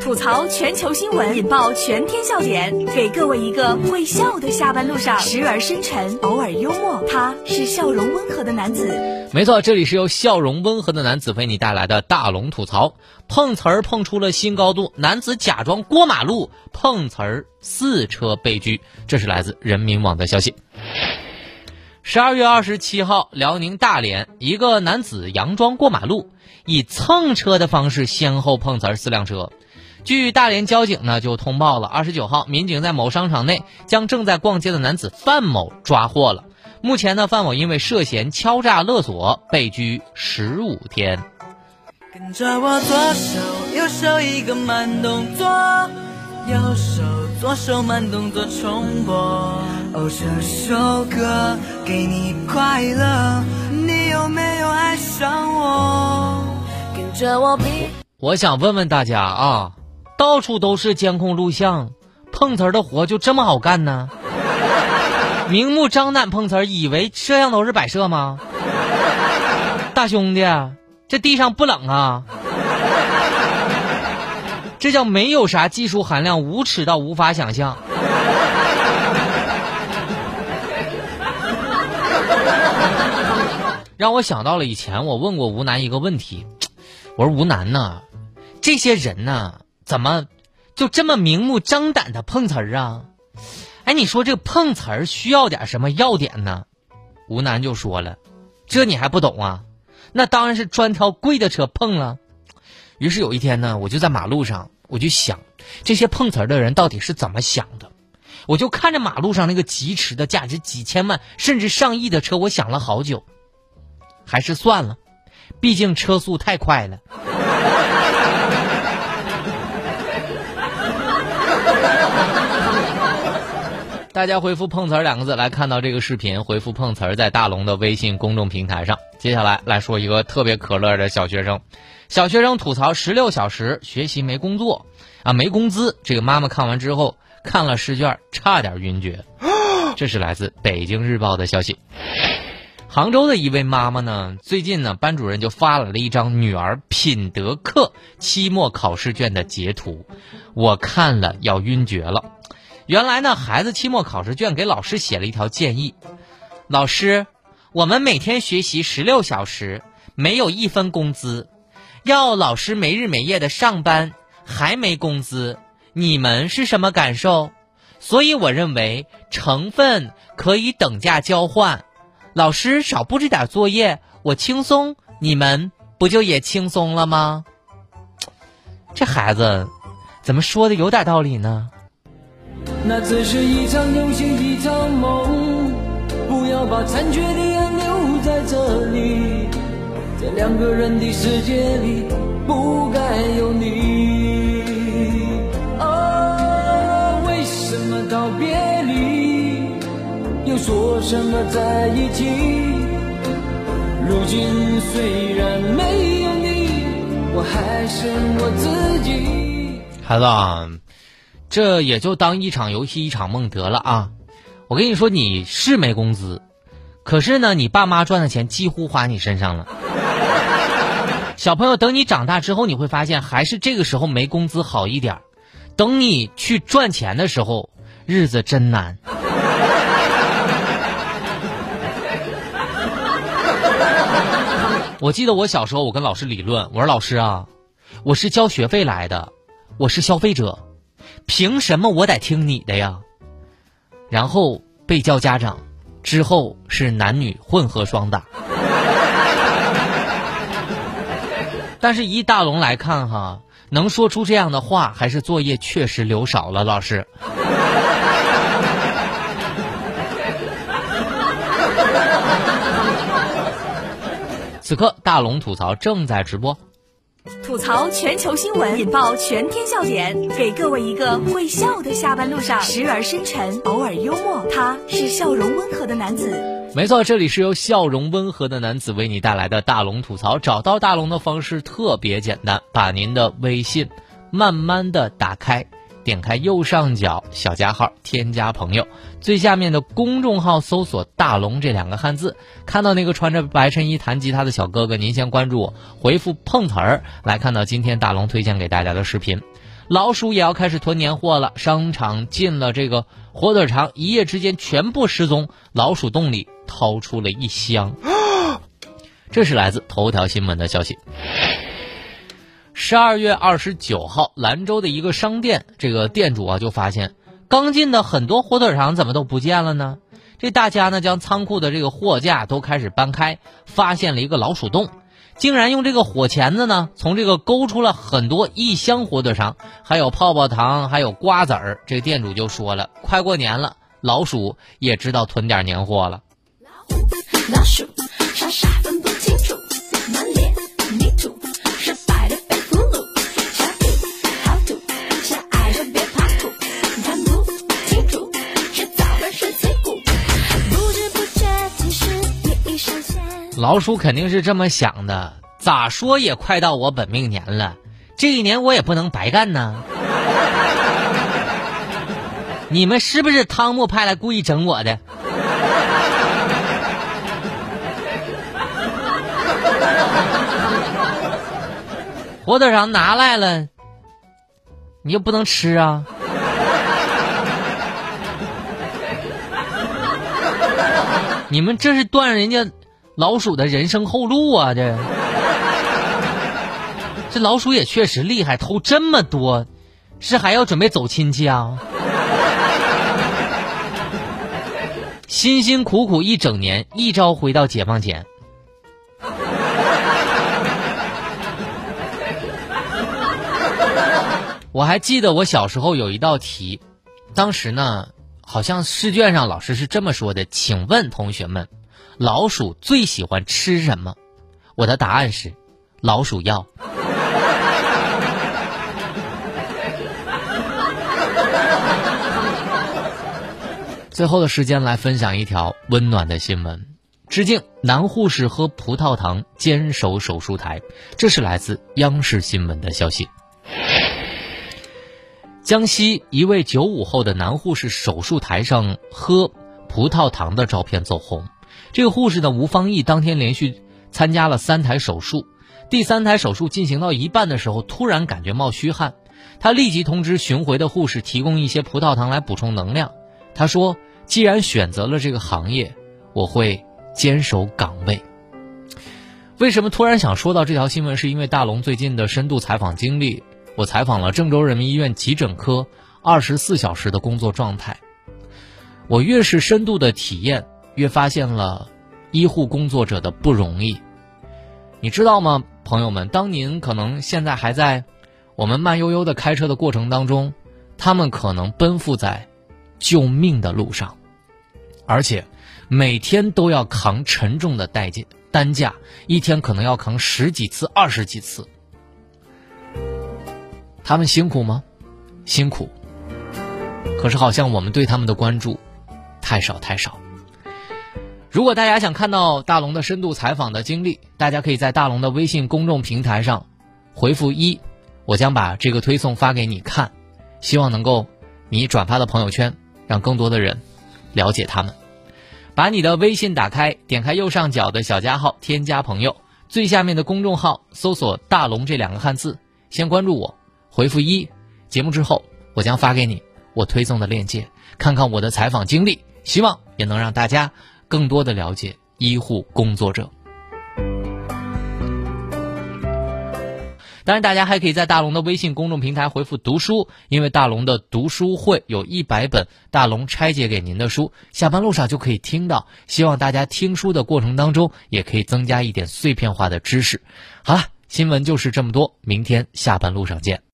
吐槽全球新闻，引爆全天笑点，给各位一个会笑的下班路上，时而深沉，偶尔幽默，他是笑容温和的男子。没错，这里是由笑容温和的男子为你带来的大龙吐槽。碰瓷儿碰出了新高度，男子假装过马路碰瓷儿，四车被拘。这是来自人民网的消息。十二月二十七号，辽宁大连一个男子佯装过马路，以蹭车的方式先后碰瓷儿四辆车。据大连交警呢就通报了，二十九号，民警在某商场内将正在逛街的男子范某抓获了。目前呢，范某因为涉嫌敲诈勒索被拘十五天。跟着我左手右手一个慢动作，右手左手慢动作重播。哦，这首歌给你快乐，你有没有爱上我？跟着我比。我想问问大家啊。到处都是监控录像，碰瓷儿的活就这么好干呢？明目张胆碰瓷儿，以为摄像头是摆设吗？大兄弟，这地上不冷啊？这叫没有啥技术含量，无耻到无法想象。让我想到了以前我问过吴楠一个问题，我说吴楠呐，这些人呢？怎么就这么明目张胆的碰瓷儿啊？哎，你说这个碰瓷儿需要点什么要点呢？吴楠就说了：“这你还不懂啊？那当然是专挑贵的车碰了。”于是有一天呢，我就在马路上，我就想这些碰瓷儿的人到底是怎么想的？我就看着马路上那个疾驰的价值几千万甚至上亿的车，我想了好久，还是算了，毕竟车速太快了。大家回复“碰瓷儿”两个字来看到这个视频，回复“碰瓷儿”在大龙的微信公众平台上。接下来来说一个特别可乐的小学生，小学生吐槽十六小时学习没工作，啊没工资。这个妈妈看完之后看了试卷，差点晕厥。这是来自《北京日报》的消息。杭州的一位妈妈呢，最近呢班主任就发来了一张女儿品德课期末考试卷的截图，我看了要晕厥了。原来呢，孩子期末考试卷给老师写了一条建议：老师，我们每天学习十六小时，没有一分工资，要老师没日没夜的上班，还没工资，你们是什么感受？所以我认为成分可以等价交换，老师少布置点作业，我轻松，你们不就也轻松了吗？这孩子怎么说的有点道理呢？那只是一场游戏，一场梦。不要把残缺的爱留在这里，在两个人的世界里，不该有你。啊，为什么道别离，又说什么在一起？如今虽然没有你，我还是我自己。孩子。这也就当一场游戏一场梦得了啊！我跟你说，你是没工资，可是呢，你爸妈赚的钱几乎花你身上了。小朋友，等你长大之后，你会发现还是这个时候没工资好一点等你去赚钱的时候，日子真难。我记得我小时候，我跟老师理论，我说老师啊，我是交学费来的，我是消费者。凭什么我得听你的呀？然后被叫家长，之后是男女混合双打。但是，一大龙来看哈，能说出这样的话，还是作业确实留少了。老师，此刻大龙吐槽正在直播。吐槽全球新闻，引爆全天笑点，给各位一个会笑的下班路上，时而深沉，偶尔幽默，他是笑容温和的男子。没错，这里是由笑容温和的男子为你带来的大龙吐槽。找到大龙的方式特别简单，把您的微信慢慢的打开。点开右上角小加号，添加朋友，最下面的公众号搜索“大龙”这两个汉字，看到那个穿着白衬衣弹吉他的小哥哥，您先关注我，回复“碰瓷儿”来看到今天大龙推荐给大家的视频。老鼠也要开始囤年货了。商场进了这个火腿肠，一夜之间全部失踪。老鼠洞里掏出了一箱。这是来自头条新闻的消息。十二月二十九号，兰州的一个商店，这个店主啊就发现，刚进的很多火腿肠怎么都不见了呢？这大家呢将仓库的这个货架都开始搬开，发现了一个老鼠洞，竟然用这个火钳子呢从这个勾出了很多一箱火腿肠，还有泡泡糖，还有瓜子儿。这店主就说了，快过年了，老鼠也知道囤点年货了。老鼠傻傻老鼠肯定是这么想的，咋说也快到我本命年了，这一年我也不能白干呢。你们是不是汤姆派来故意整我的？火腿肠拿来了，你又不能吃啊！你们这是断人家老鼠的人生后路啊！这这老鼠也确实厉害，偷这么多，是还要准备走亲戚啊？辛辛苦苦一整年，一朝回到解放前。我还记得我小时候有一道题，当时呢，好像试卷上老师是这么说的：“请问同学们，老鼠最喜欢吃什么？”我的答案是老鼠药。最后的时间来分享一条温暖的新闻：致敬男护士喝葡萄糖坚守手术台。这是来自央视新闻的消息。江西一位九五后的男护士手术台上喝葡萄糖的照片走红。这个护士呢，吴方义当天连续参加了三台手术，第三台手术进行到一半的时候，突然感觉冒虚汗，他立即通知巡回的护士提供一些葡萄糖来补充能量。他说：“既然选择了这个行业，我会坚守岗位。”为什么突然想说到这条新闻？是因为大龙最近的深度采访经历。我采访了郑州人民医院急诊科二十四小时的工作状态。我越是深度的体验，越发现了医护工作者的不容易。你知道吗，朋友们？当您可能现在还在我们慢悠悠的开车的过程当中，他们可能奔赴在救命的路上，而且每天都要扛沉重的代价担架，一天可能要扛十几次、二十几次。他们辛苦吗？辛苦。可是好像我们对他们的关注太少太少。如果大家想看到大龙的深度采访的经历，大家可以在大龙的微信公众平台上回复一，我将把这个推送发给你看。希望能够你转发到朋友圈，让更多的人了解他们。把你的微信打开，点开右上角的小加号，添加朋友，最下面的公众号搜索“大龙”这两个汉字，先关注我。回复一，节目之后我将发给你我推送的链接，看看我的采访经历，希望也能让大家更多的了解医护工作者。当然，大家还可以在大龙的微信公众平台回复“读书”，因为大龙的读书会有一百本大龙拆解给您的书，下班路上就可以听到。希望大家听书的过程当中，也可以增加一点碎片化的知识。好了，新闻就是这么多，明天下班路上见。